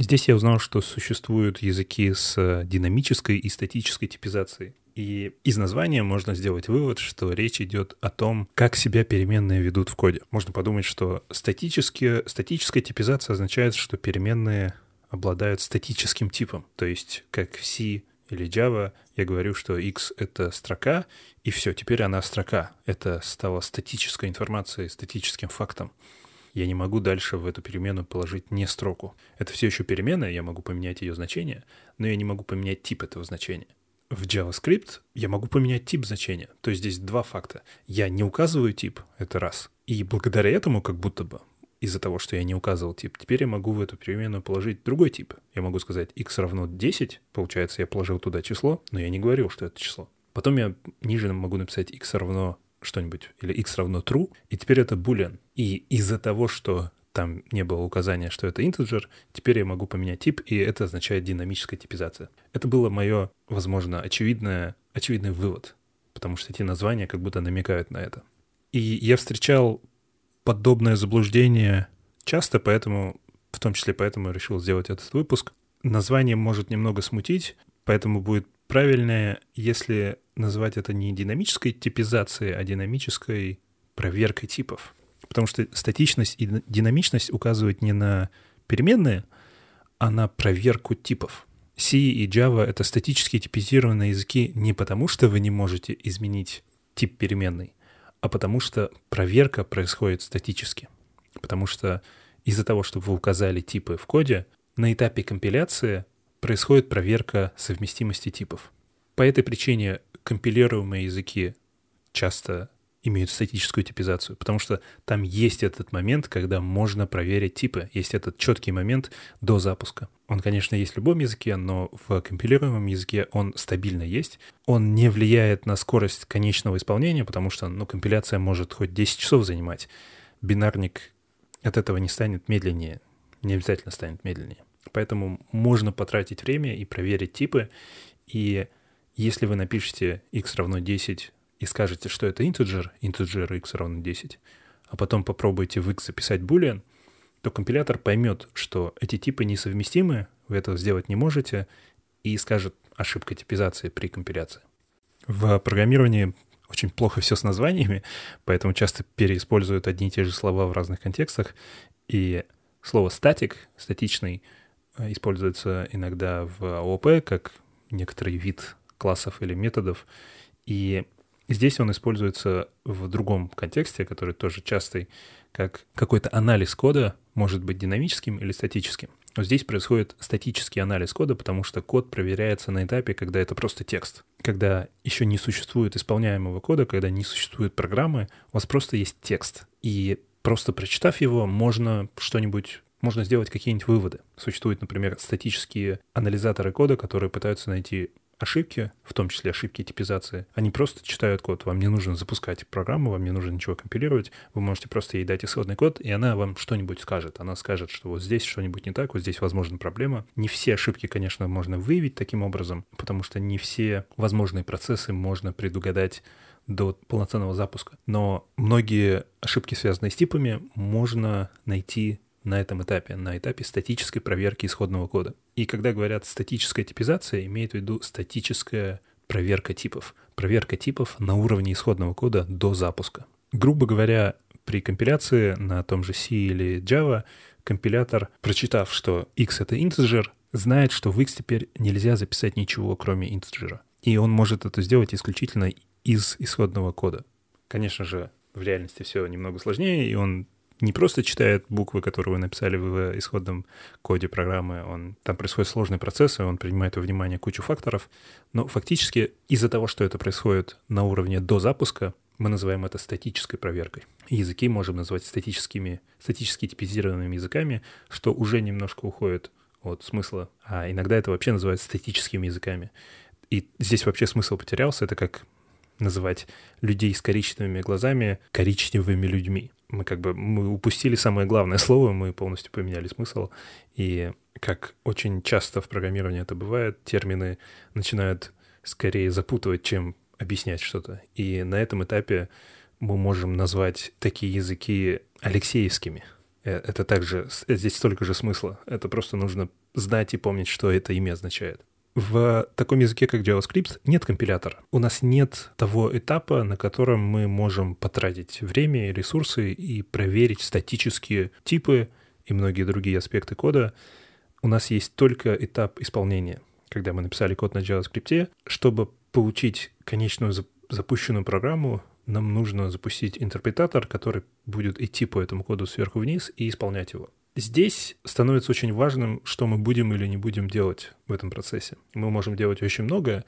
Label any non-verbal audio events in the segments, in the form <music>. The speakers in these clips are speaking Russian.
Здесь я узнал, что существуют языки с динамической и статической типизацией. И из названия можно сделать вывод, что речь идет о том, как себя переменные ведут в коде. Можно подумать, что статические, статическая типизация означает, что переменные обладают статическим типом. То есть, как в C или Java, я говорю, что x — это строка, и все, теперь она строка. Это стало статической информацией, статическим фактом. Я не могу дальше в эту перемену положить не строку. Это все еще перемена, я могу поменять ее значение, но я не могу поменять тип этого значения. В JavaScript я могу поменять тип значения. То есть здесь два факта. Я не указываю тип, это раз. И благодаря этому, как будто бы, из-за того, что я не указывал тип, теперь я могу в эту переменную положить другой тип. Я могу сказать x равно 10, получается, я положил туда число, но я не говорил, что это число. Потом я ниже могу написать x равно что-нибудь, или x равно true, и теперь это boolean. И из-за того, что там не было указания, что это integer, теперь я могу поменять тип, и это означает динамическая типизация. Это было мое, возможно, очевидное, очевидный вывод, потому что эти названия как будто намекают на это. И я встречал подобное заблуждение часто, поэтому, в том числе поэтому решил сделать этот выпуск. Название может немного смутить, поэтому будет правильнее, если назвать это не динамической типизацией, а динамической проверкой типов потому что статичность и динамичность указывают не на переменные, а на проверку типов. C и Java — это статически типизированные языки не потому, что вы не можете изменить тип переменной, а потому что проверка происходит статически. Потому что из-за того, что вы указали типы в коде, на этапе компиляции происходит проверка совместимости типов. По этой причине компилируемые языки часто имеют статическую типизацию, потому что там есть этот момент, когда можно проверить типы, есть этот четкий момент до запуска. Он, конечно, есть в любом языке, но в компилируемом языке он стабильно есть. Он не влияет на скорость конечного исполнения, потому что ну, компиляция может хоть 10 часов занимать. Бинарник от этого не станет медленнее, не обязательно станет медленнее. Поэтому можно потратить время и проверить типы, и если вы напишете x равно 10 и скажете, что это integer, integer x равно 10, а потом попробуете в x записать boolean, то компилятор поймет, что эти типы несовместимы, вы этого сделать не можете, и скажет ошибка типизации при компиляции. В программировании очень плохо все с названиями, поэтому часто переиспользуют одни и те же слова в разных контекстах. И слово static, статичный, используется иногда в ООП как некоторый вид классов или методов. И Здесь он используется в другом контексте, который тоже частый, как какой-то анализ кода может быть динамическим или статическим. Но здесь происходит статический анализ кода, потому что код проверяется на этапе, когда это просто текст. Когда еще не существует исполняемого кода, когда не существует программы, у вас просто есть текст. И просто прочитав его, можно что-нибудь можно сделать какие-нибудь выводы. Существуют, например, статические анализаторы кода, которые пытаются найти ошибки, в том числе ошибки типизации, они просто читают код. Вам не нужно запускать программу, вам не нужно ничего компилировать. Вы можете просто ей дать исходный код, и она вам что-нибудь скажет. Она скажет, что вот здесь что-нибудь не так, вот здесь, возможно, проблема. Не все ошибки, конечно, можно выявить таким образом, потому что не все возможные процессы можно предугадать до полноценного запуска. Но многие ошибки, связанные с типами, можно найти на этом этапе, на этапе статической проверки исходного кода. И когда говорят статическая типизация, имеют в виду статическая проверка типов. Проверка типов на уровне исходного кода до запуска. Грубо говоря, при компиляции на том же C или Java компилятор, прочитав, что x — это integer, знает, что в x теперь нельзя записать ничего, кроме integer. И он может это сделать исключительно из исходного кода. Конечно же, в реальности все немного сложнее, и он не просто читает буквы, которые вы написали в исходном коде программы, он, там происходят сложные процессы, он принимает во внимание кучу факторов, но фактически из-за того, что это происходит на уровне до запуска, мы называем это статической проверкой. Языки можем назвать статическими, статически типизированными языками, что уже немножко уходит от смысла, а иногда это вообще называют статическими языками. И здесь вообще смысл потерялся, это как называть людей с коричневыми глазами коричневыми людьми мы как бы мы упустили самое главное <laughs> слово, мы полностью поменяли смысл. И как очень часто в программировании это бывает, термины начинают скорее запутывать, чем объяснять что-то. И на этом этапе мы можем назвать такие языки алексеевскими. Э, это также, здесь столько же смысла. Это просто нужно знать и помнить, что это имя означает. В таком языке, как JavaScript, нет компилятора. У нас нет того этапа, на котором мы можем потратить время и ресурсы и проверить статические типы и многие другие аспекты кода. У нас есть только этап исполнения. Когда мы написали код на JavaScript, чтобы получить конечную запущенную программу, нам нужно запустить интерпретатор, который будет идти по этому коду сверху вниз и исполнять его. Здесь становится очень важным, что мы будем или не будем делать в этом процессе. Мы можем делать очень многое,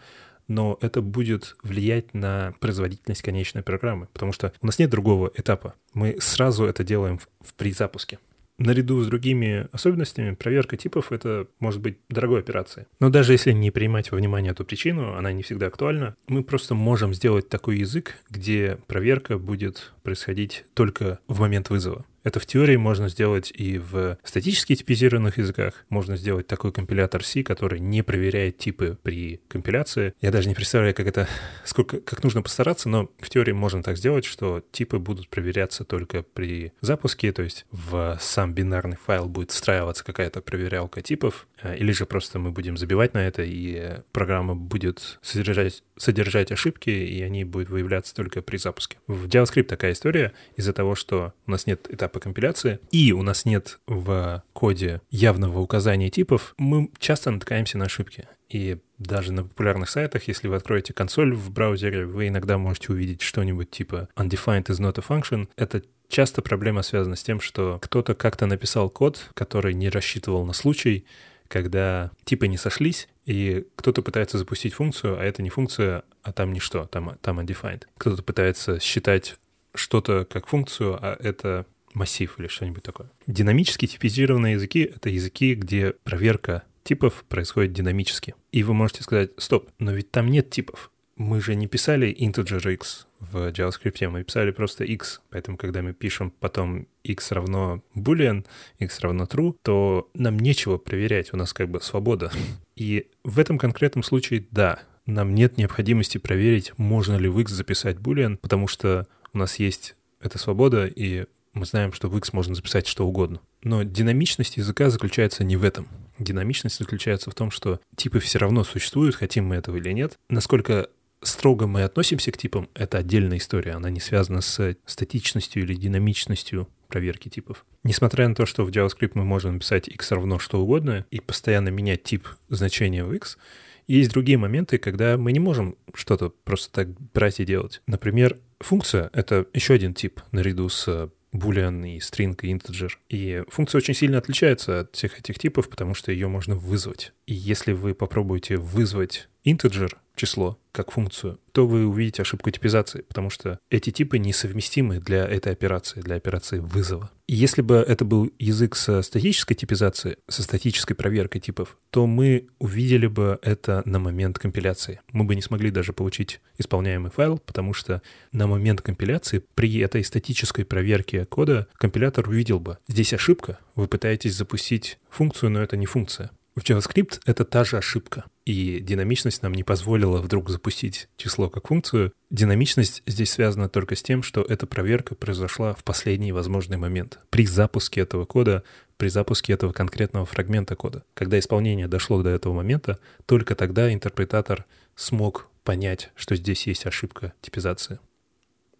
но это будет влиять на производительность конечной программы, потому что у нас нет другого этапа. Мы сразу это делаем в, при запуске наряду с другими особенностями, проверка типов — это может быть дорогой операцией. Но даже если не принимать во внимание эту причину, она не всегда актуальна, мы просто можем сделать такой язык, где проверка будет происходить только в момент вызова. Это в теории можно сделать и в статически типизированных языках. Можно сделать такой компилятор C, который не проверяет типы при компиляции. Я даже не представляю, как это, <laughs> сколько, как нужно постараться, но в теории можно так сделать, что типы будут проверяться только при запуске, то есть в сам бинарный файл будет встраиваться какая-то проверялка типов, э, или же просто мы будем забивать на это, и программа будет содержать, содержать ошибки, и они будут выявляться только при запуске. В JavaScript такая история из-за того, что у нас нет этапа компиляции, и у нас нет в коде явного указания типов, мы часто натыкаемся на ошибки. И даже на популярных сайтах, если вы откроете консоль в браузере, вы иногда можете увидеть что-нибудь типа undefined is not a function. Это часто проблема связана с тем, что кто-то как-то написал код, который не рассчитывал на случай, когда типы не сошлись, и кто-то пытается запустить функцию, а это не функция, а там ничто, там, там undefined. Кто-то пытается считать что-то как функцию, а это массив или что-нибудь такое. Динамически типизированные языки — это языки, где проверка типов происходит динамически. И вы можете сказать, стоп, но ведь там нет типов. Мы же не писали integer x в JavaScript, мы писали просто x. Поэтому, когда мы пишем потом x равно boolean, x равно true, то нам нечего проверять, у нас как бы свобода. <laughs> И в этом конкретном случае, да, нам нет необходимости проверить, можно ли в x записать boolean, потому что у нас есть эта свобода, и мы знаем, что в X можно записать что угодно. Но динамичность языка заключается не в этом. Динамичность заключается в том, что типы все равно существуют, хотим мы этого или нет. Насколько строго мы относимся к типам, это отдельная история, она не связана с статичностью или динамичностью проверки типов. Несмотря на то, что в JavaScript мы можем написать x равно что угодно и постоянно менять тип значения в x, есть другие моменты, когда мы не можем что-то просто так брать и делать. Например, функция — это еще один тип наряду с boolean и string и integer. И функция очень сильно отличается от всех этих типов, потому что ее можно вызвать. И если вы попробуете вызвать integer число как функцию, то вы увидите ошибку типизации, потому что эти типы несовместимы для этой операции, для операции вызова. И если бы это был язык со статической типизацией, со статической проверкой типов, то мы увидели бы это на момент компиляции. Мы бы не смогли даже получить исполняемый файл, потому что на момент компиляции при этой статической проверке кода компилятор увидел бы, здесь ошибка, вы пытаетесь запустить функцию, но это не функция. В JavaScript это та же ошибка, и динамичность нам не позволила вдруг запустить число как функцию. Динамичность здесь связана только с тем, что эта проверка произошла в последний возможный момент, при запуске этого кода, при запуске этого конкретного фрагмента кода. Когда исполнение дошло до этого момента, только тогда интерпретатор смог понять, что здесь есть ошибка типизации.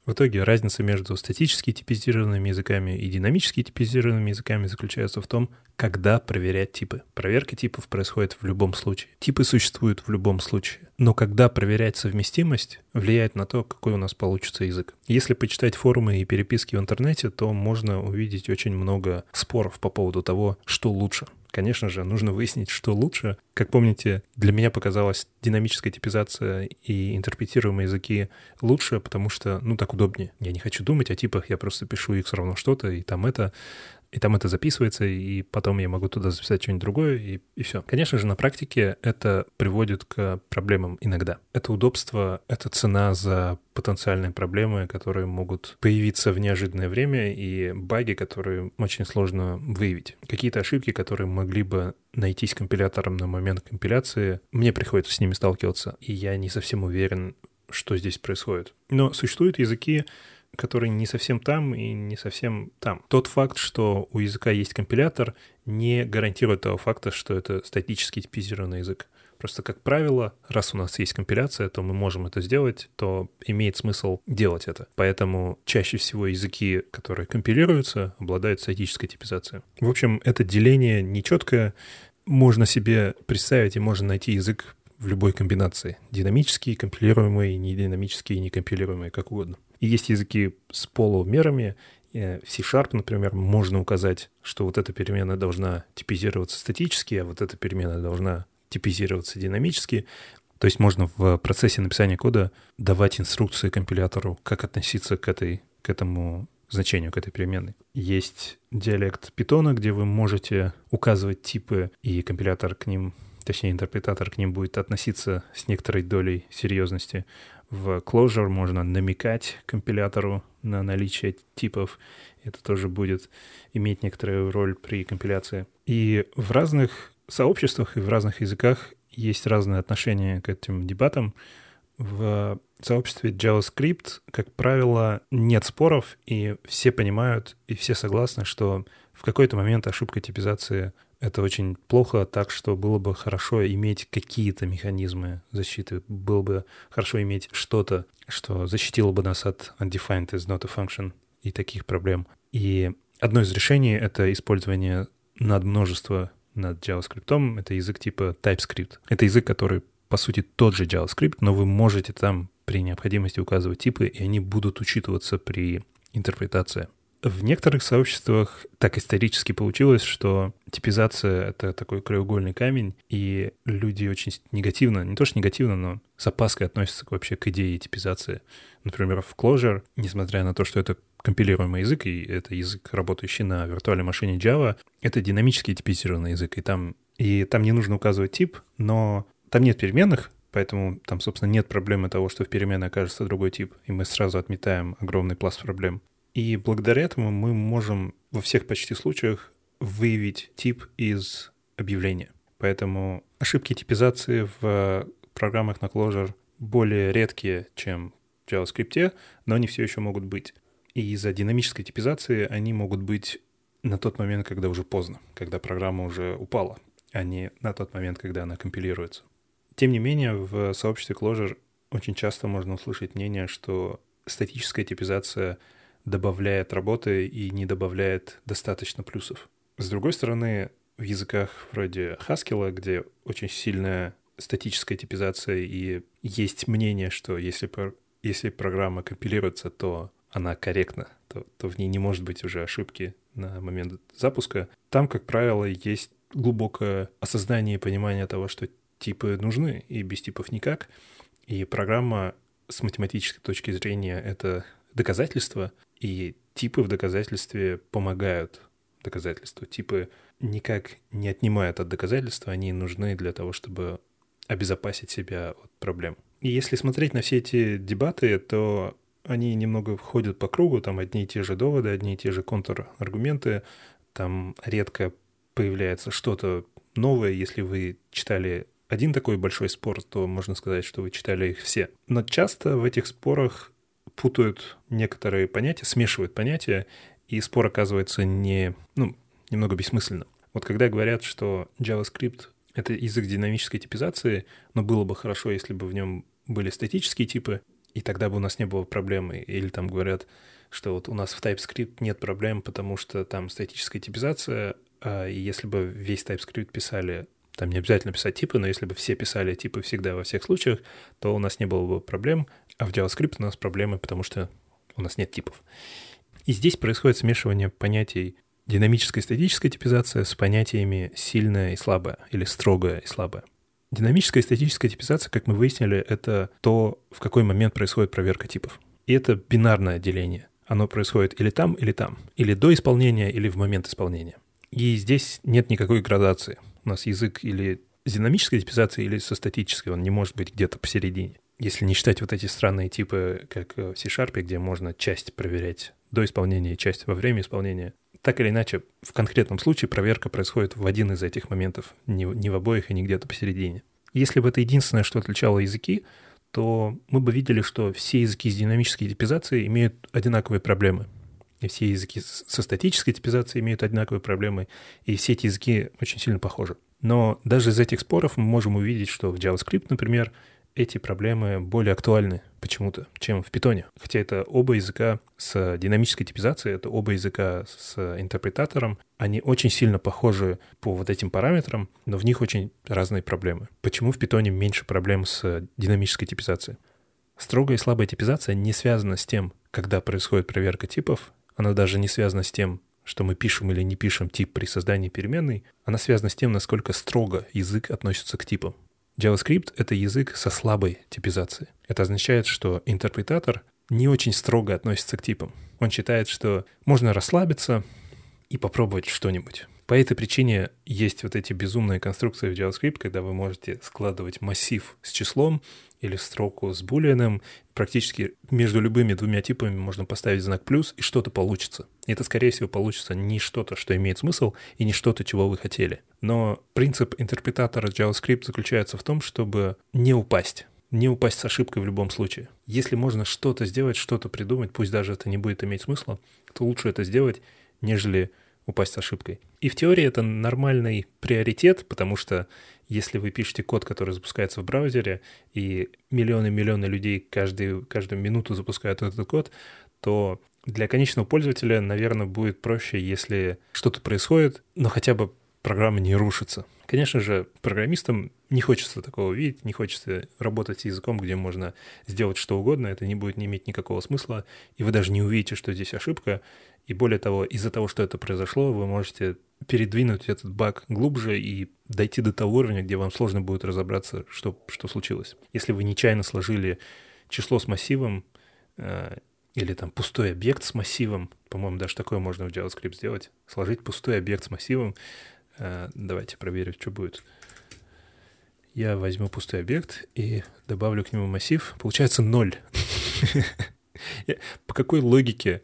В итоге разница между статически типизированными языками и динамически типизированными языками заключается в том, когда проверять типы. Проверка типов происходит в любом случае. Типы существуют в любом случае. Но когда проверять совместимость, влияет на то, какой у нас получится язык. Если почитать форумы и переписки в интернете, то можно увидеть очень много споров по поводу того, что лучше конечно же, нужно выяснить, что лучше. Как помните, для меня показалась динамическая типизация и интерпретируемые языки лучше, потому что, ну, так удобнее. Я не хочу думать о типах, я просто пишу x равно что-то, и там это и там это записывается, и потом я могу туда записать что-нибудь другое, и, и все. Конечно же, на практике это приводит к проблемам иногда. Это удобство, это цена за потенциальные проблемы, которые могут появиться в неожиданное время, и баги, которые очень сложно выявить. Какие-то ошибки, которые могли бы найтись компилятором на момент компиляции, мне приходится с ними сталкиваться, и я не совсем уверен, что здесь происходит. Но существуют языки, который не совсем там и не совсем там. Тот факт, что у языка есть компилятор, не гарантирует того факта, что это статически типизированный язык. Просто, как правило, раз у нас есть компиляция, то мы можем это сделать, то имеет смысл делать это. Поэтому чаще всего языки, которые компилируются, обладают статической типизацией. В общем, это деление нечеткое. Можно себе представить и можно найти язык в любой комбинации. Динамический, компилируемый, нединамический, некомпилируемый, как угодно. И есть языки с полумерами, э, в C-Sharp, например, можно указать, что вот эта переменная должна типизироваться статически, а вот эта переменная должна типизироваться динамически. То есть можно в процессе написания кода давать инструкции компилятору, как относиться к, этой, к этому значению, к этой переменной. Есть диалект питона, где вы можете указывать типы, и компилятор к ним, точнее интерпретатор к ним будет относиться с некоторой долей серьезности. В Clojure можно намекать компилятору на наличие типов. Это тоже будет иметь некоторую роль при компиляции. И в разных сообществах и в разных языках есть разные отношения к этим дебатам. В сообществе JavaScript, как правило, нет споров, и все понимают, и все согласны, что в какой-то момент ошибка типизации — это очень плохо, так что было бы хорошо иметь какие-то механизмы защиты, было бы хорошо иметь что-то, что защитило бы нас от undefined is not a function и таких проблем. И одно из решений — это использование над множества над JavaScript, это язык типа TypeScript. Это язык, который, по сути, тот же JavaScript, но вы можете там при необходимости указывать типы, и они будут учитываться при интерпретации. В некоторых сообществах так исторически получилось, что типизация — это такой краеугольный камень, и люди очень негативно, не то что негативно, но с опаской относятся вообще к идее типизации. Например, в Clojure, несмотря на то, что это компилируемый язык, и это язык, работающий на виртуальной машине Java, это динамически типизированный язык, и там, и там не нужно указывать тип, но там нет переменных, поэтому там, собственно, нет проблемы того, что в переменной окажется другой тип, и мы сразу отметаем огромный пласт проблем. И благодаря этому мы можем во всех почти случаях выявить тип из объявления. Поэтому ошибки типизации в программах на Clojure более редкие, чем в JavaScript, но они все еще могут быть. И из-за динамической типизации они могут быть на тот момент, когда уже поздно, когда программа уже упала, а не на тот момент, когда она компилируется. Тем не менее, в сообществе Clojure очень часто можно услышать мнение, что статическая типизация — добавляет работы и не добавляет достаточно плюсов. С другой стороны, в языках вроде Haskell, где очень сильная статическая типизация и есть мнение, что если, если программа компилируется, то она корректна, то, то в ней не может быть уже ошибки на момент запуска. Там, как правило, есть глубокое осознание и понимание того, что типы нужны, и без типов никак. И программа с математической точки зрения — это доказательство, и типы в доказательстве помогают доказательству. Типы никак не отнимают от доказательства, они нужны для того, чтобы обезопасить себя от проблем. И если смотреть на все эти дебаты, то они немного ходят по кругу, там одни и те же доводы, одни и те же контраргументы, там редко появляется что-то новое. Если вы читали один такой большой спор, то можно сказать, что вы читали их все. Но часто в этих спорах путают некоторые понятия, смешивают понятия, и спор оказывается не, ну, немного бессмысленным. Вот когда говорят, что JavaScript — это язык динамической типизации, но было бы хорошо, если бы в нем были статические типы, и тогда бы у нас не было проблемы. Или там говорят, что вот у нас в TypeScript нет проблем, потому что там статическая типизация, а и если бы весь TypeScript писали там не обязательно писать типы, но если бы все писали типы всегда во всех случаях, то у нас не было бы проблем, а в JavaScript у нас проблемы, потому что у нас нет типов. И здесь происходит смешивание понятий динамическая и статическая типизация с понятиями сильная и слабая или строгая и слабая. Динамическая и статическая типизация, как мы выяснили, это то, в какой момент происходит проверка типов. И это бинарное деление. Оно происходит или там, или там. Или до исполнения, или в момент исполнения. И здесь нет никакой градации. У нас язык или с динамической типизацией, или со статической. Он не может быть где-то посередине если не считать вот эти странные типы, как в C-Sharp, где можно часть проверять до исполнения часть во время исполнения, так или иначе, в конкретном случае проверка происходит в один из этих моментов, не, не в обоих и не где-то посередине. Если бы это единственное, что отличало языки, то мы бы видели, что все языки с динамической типизацией имеют одинаковые проблемы. И все языки со статической типизацией имеют одинаковые проблемы, и все эти языки очень сильно похожи. Но даже из этих споров мы можем увидеть, что в JavaScript, например, эти проблемы более актуальны почему-то, чем в Python. Хотя это оба языка с динамической типизацией, это оба языка с интерпретатором. Они очень сильно похожи по вот этим параметрам, но в них очень разные проблемы. Почему в Python меньше проблем с динамической типизацией? Строгая и слабая типизация не связана с тем, когда происходит проверка типов, она даже не связана с тем, что мы пишем или не пишем тип при создании переменной, она связана с тем, насколько строго язык относится к типам. JavaScript — это язык со слабой типизацией. Это означает, что интерпретатор не очень строго относится к типам. Он считает, что можно расслабиться и попробовать что-нибудь. По этой причине есть вот эти безумные конструкции в JavaScript, когда вы можете складывать массив с числом или строку с булианом. Практически между любыми двумя типами можно поставить знак плюс, и что-то получится. Это, скорее всего, получится не что-то, что имеет смысл, и не что-то, чего вы хотели. Но принцип интерпретатора JavaScript заключается в том, чтобы не упасть не упасть с ошибкой в любом случае. Если можно что-то сделать, что-то придумать, пусть даже это не будет иметь смысла, то лучше это сделать, нежели упасть ошибкой. И в теории это нормальный приоритет, потому что если вы пишете код, который запускается в браузере, и миллионы-миллионы людей каждую, каждую минуту запускают этот код, то для конечного пользователя, наверное, будет проще, если что-то происходит, но хотя бы программа не рушится. Конечно же, программистам не хочется такого видеть, не хочется работать с языком, где можно сделать что угодно, это не будет не иметь никакого смысла, и вы даже не увидите, что здесь ошибка, и более того, из-за того, что это произошло, вы можете передвинуть этот баг глубже и дойти до того уровня, где вам сложно будет разобраться, что, что случилось. Если вы нечаянно сложили число с массивом, э, или там пустой объект с массивом, по-моему, даже такое можно в JavaScript сделать, сложить пустой объект с массивом, давайте проверим, что будет. Я возьму пустой объект и добавлю к нему массив, получается ноль. <laughs> По какой логике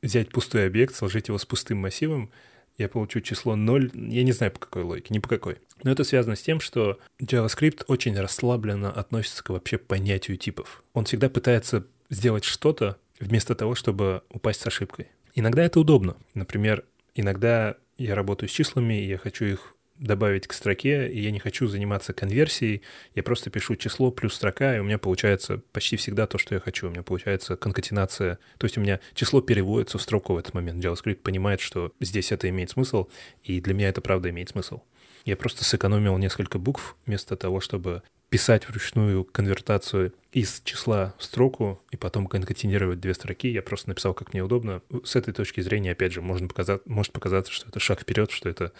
взять пустой объект, сложить его с пустым массивом, я получу число 0, я не знаю по какой логике, ни по какой. Но это связано с тем, что JavaScript очень расслабленно относится к вообще понятию типов. Он всегда пытается сделать что-то вместо того, чтобы упасть с ошибкой. Иногда это удобно. Например, иногда я работаю с числами, я хочу их добавить к строке, и я не хочу заниматься конверсией, я просто пишу число плюс строка, и у меня получается почти всегда то, что я хочу. У меня получается конкатенация, то есть у меня число переводится в строку в этот момент. JavaScript понимает, что здесь это имеет смысл, и для меня это правда имеет смысл. Я просто сэкономил несколько букв вместо того, чтобы писать вручную конвертацию из числа в строку и потом конкатинировать две строки. Я просто написал, как мне удобно. С этой точки зрения, опять же, можно показать, может показаться, что это шаг вперед, что это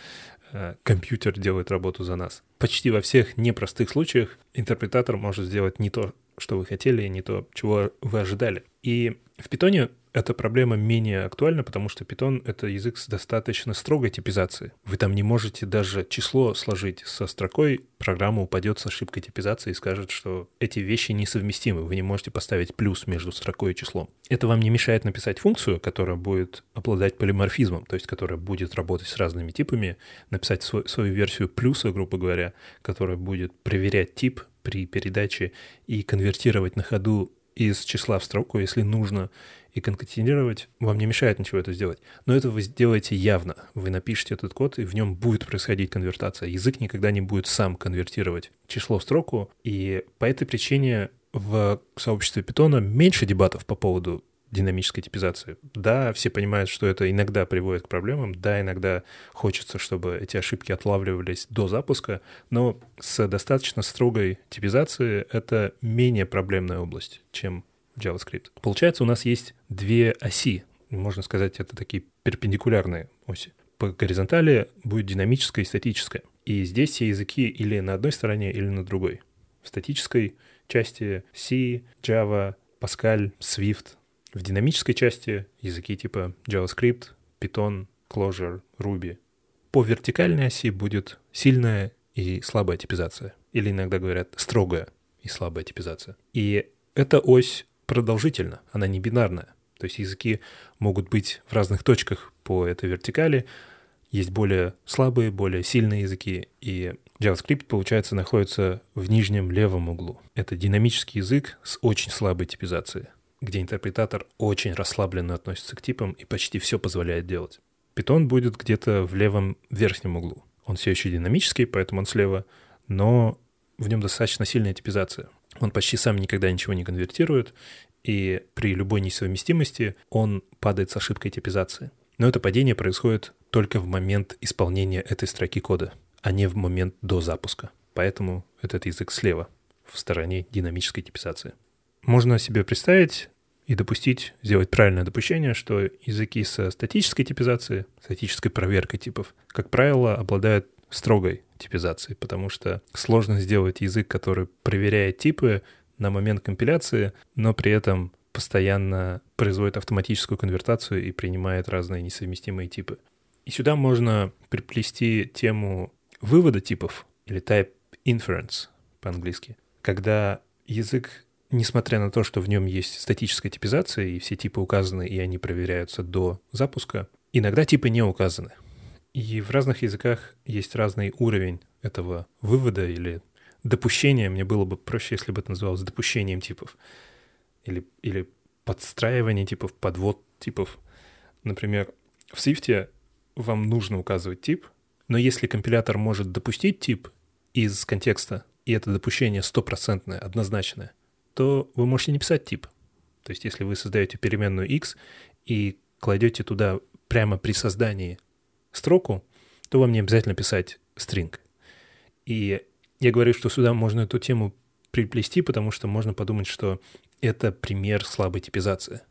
э, компьютер делает работу за нас. Почти во всех непростых случаях интерпретатор может сделать не то, что вы хотели, не то, чего вы ожидали. И в питоне эта проблема менее актуальна, потому что Python — это язык с достаточно строгой типизацией. Вы там не можете даже число сложить со строкой, программа упадет с ошибкой типизации и скажет, что эти вещи несовместимы, вы не можете поставить плюс между строкой и числом. Это вам не мешает написать функцию, которая будет обладать полиморфизмом, то есть которая будет работать с разными типами, написать свой, свою версию плюса, грубо говоря, которая будет проверять тип при передаче и конвертировать на ходу из числа в строку, если нужно, и конкатинировать, вам не мешает ничего это сделать. Но это вы сделаете явно. Вы напишете этот код, и в нем будет происходить конвертация. Язык никогда не будет сам конвертировать число в строку, и по этой причине в сообществе питона меньше дебатов по поводу динамической типизации. Да, все понимают, что это иногда приводит к проблемам, да, иногда хочется, чтобы эти ошибки отлавливались до запуска, но с достаточно строгой типизацией это менее проблемная область, чем JavaScript. Получается, у нас есть две оси. Можно сказать, это такие перпендикулярные оси. По горизонтали будет динамическая и статическая. И здесь все языки или на одной стороне, или на другой. В статической части C, Java, Pascal, Swift. В динамической части языки типа JavaScript, Python, Clojure, Ruby. По вертикальной оси будет сильная и слабая типизация. Или иногда говорят строгая и слабая типизация. И эта ось продолжительна, она не бинарная. То есть языки могут быть в разных точках по этой вертикали, есть более слабые, более сильные языки, и JavaScript, получается, находится в нижнем левом углу. Это динамический язык с очень слабой типизацией, где интерпретатор очень расслабленно относится к типам и почти все позволяет делать. Python будет где-то в левом верхнем углу. Он все еще динамический, поэтому он слева, но в нем достаточно сильная типизация. Он почти сам никогда ничего не конвертирует, и при любой несовместимости он падает с ошибкой типизации. Но это падение происходит только в момент исполнения этой строки кода, а не в момент до запуска. Поэтому этот язык слева, в стороне динамической типизации. Можно себе представить и допустить, сделать правильное допущение, что языки со статической типизацией, статической проверкой типов, как правило, обладают строгой типизацией, потому что сложно сделать язык, который проверяет типы на момент компиляции, но при этом постоянно производит автоматическую конвертацию и принимает разные несовместимые типы. И сюда можно приплести тему вывода типов или type inference по-английски, когда язык, несмотря на то, что в нем есть статическая типизация и все типы указаны и они проверяются до запуска, иногда типы не указаны. И в разных языках есть разный уровень этого вывода или допущения. Мне было бы проще, если бы это называлось допущением типов. Или, или подстраивание типов, подвод типов. Например, в Swift вам нужно указывать тип, но если компилятор может допустить тип из контекста, и это допущение стопроцентное, однозначное, то вы можете не писать тип. То есть если вы создаете переменную x и кладете туда прямо при создании строку, то вам не обязательно писать string. И я говорю, что сюда можно эту тему приплести, потому что можно подумать, что это пример слабой типизации.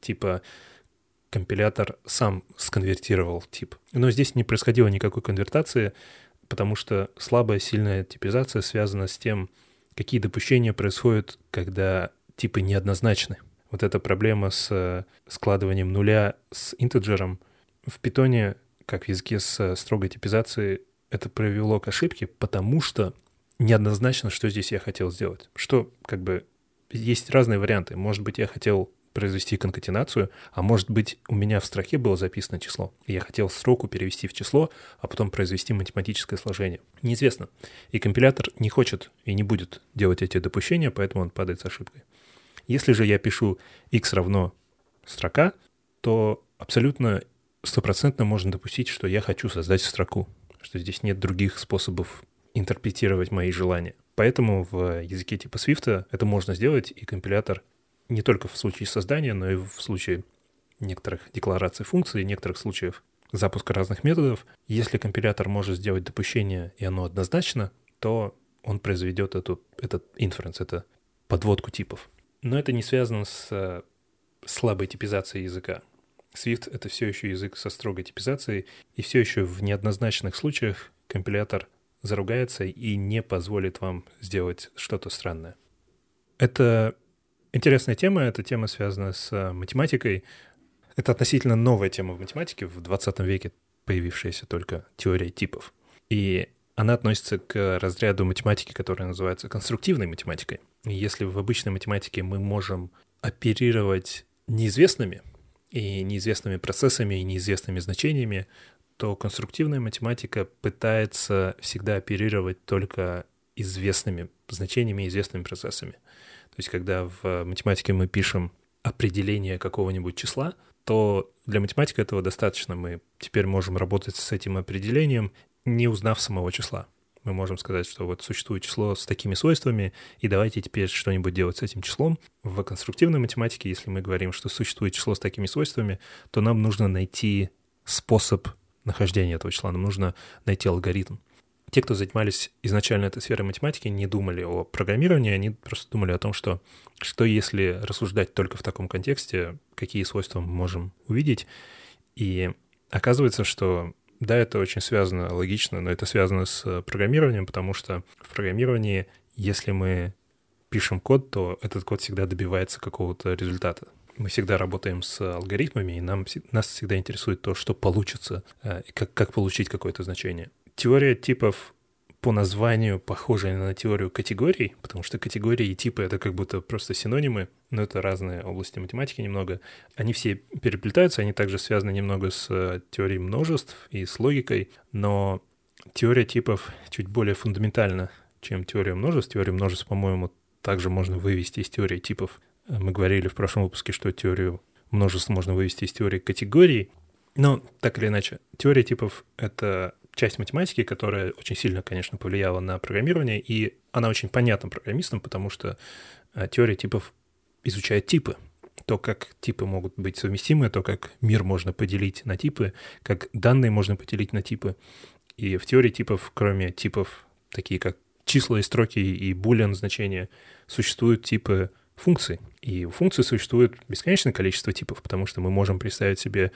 Типа компилятор сам сконвертировал тип. Но здесь не происходило никакой конвертации, потому что слабая, сильная типизация связана с тем, какие допущения происходят, когда типы неоднозначны. Вот эта проблема с складыванием нуля с интеджером в питоне, как в языке с строгой типизацией, это привело к ошибке, потому что неоднозначно, что здесь я хотел сделать. Что, как бы, есть разные варианты. Может быть, я хотел произвести конкатенацию, а может быть, у меня в строке было записано число, и я хотел строку перевести в число, а потом произвести математическое сложение. Неизвестно. И компилятор не хочет и не будет делать эти допущения, поэтому он падает с ошибкой. Если же я пишу x равно строка, то абсолютно стопроцентно можно допустить, что я хочу создать строку, что здесь нет других способов интерпретировать мои желания. Поэтому в языке типа Swift это можно сделать, и компилятор не только в случае создания, но и в случае некоторых деклараций функций, некоторых случаев запуска разных методов. Если компилятор может сделать допущение, и оно однозначно, то он произведет эту, этот inference, это подводку типов. Но это не связано с э, слабой типизацией языка. Swift — это все еще язык со строгой типизацией, и все еще в неоднозначных случаях компилятор заругается и не позволит вам сделать что-то странное. Это интересная тема, эта тема связана с э, математикой. Это относительно новая тема в математике, в 20 веке появившаяся только теория типов. И она относится к разряду математики, которая называется конструктивной математикой. И если в обычной математике мы можем оперировать неизвестными и неизвестными процессами и неизвестными значениями, то конструктивная математика пытается всегда оперировать только известными значениями, известными процессами. То есть, когда в математике мы пишем определение какого-нибудь числа, то для математики этого достаточно. Мы теперь можем работать с этим определением, не узнав самого числа. Мы можем сказать, что вот существует число с такими свойствами, и давайте теперь что-нибудь делать с этим числом. В конструктивной математике, если мы говорим, что существует число с такими свойствами, то нам нужно найти способ нахождения этого числа, нам нужно найти алгоритм. Те, кто занимались изначально этой сферой математики, не думали о программировании, они просто думали о том, что что если рассуждать только в таком контексте, какие свойства мы можем увидеть. И оказывается, что да, это очень связано, логично, но это связано с программированием, потому что в программировании, если мы пишем код, то этот код всегда добивается какого-то результата мы всегда работаем с алгоритмами, и нам, нас всегда интересует то, что получится, э, и как, как получить какое-то значение. Теория типов по названию похожие на теорию категорий, потому что категории и типы — это как будто просто синонимы, но это разные области математики немного. Они все переплетаются, они также связаны немного с э, теорией множеств и с логикой, но теория типов чуть более фундаментальна, чем теория множеств. Теорию множеств, по-моему, также можно вывести из теории типов. Мы говорили в прошлом выпуске, что теорию множеств можно вывести из теории категорий. Но так или иначе, теория типов — это часть математики, которая очень сильно, конечно, повлияла на программирование, и она очень понятна программистам, потому что э, теория типов изучает типы. То, как типы могут быть совместимы, то, как мир можно поделить на типы, как данные можно поделить на типы. И в теории типов, кроме типов, такие как числа и строки и булиан значения, существуют типы функций. И у функций существует бесконечное количество типов, потому что мы можем представить себе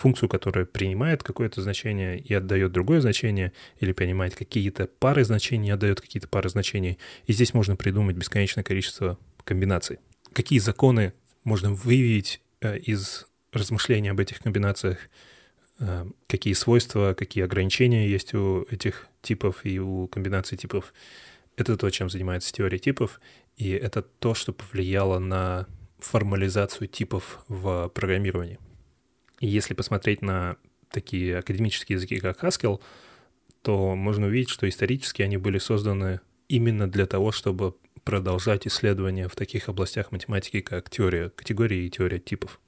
функцию, которая принимает какое-то значение и отдает другое значение, или принимает какие-то пары значений и отдает какие-то пары значений. И здесь можно придумать бесконечное количество комбинаций. Какие законы можно выявить э, из размышления об этих комбинациях, э, какие свойства, какие ограничения есть у этих типов и у комбинаций типов. Это то, чем занимается теория типов, и это то, что повлияло на формализацию типов в программировании. И если посмотреть на такие академические языки, как Haskell, то можно увидеть, что исторически они были созданы именно для того, чтобы продолжать исследования в таких областях математики, как теория категорий и теория типов.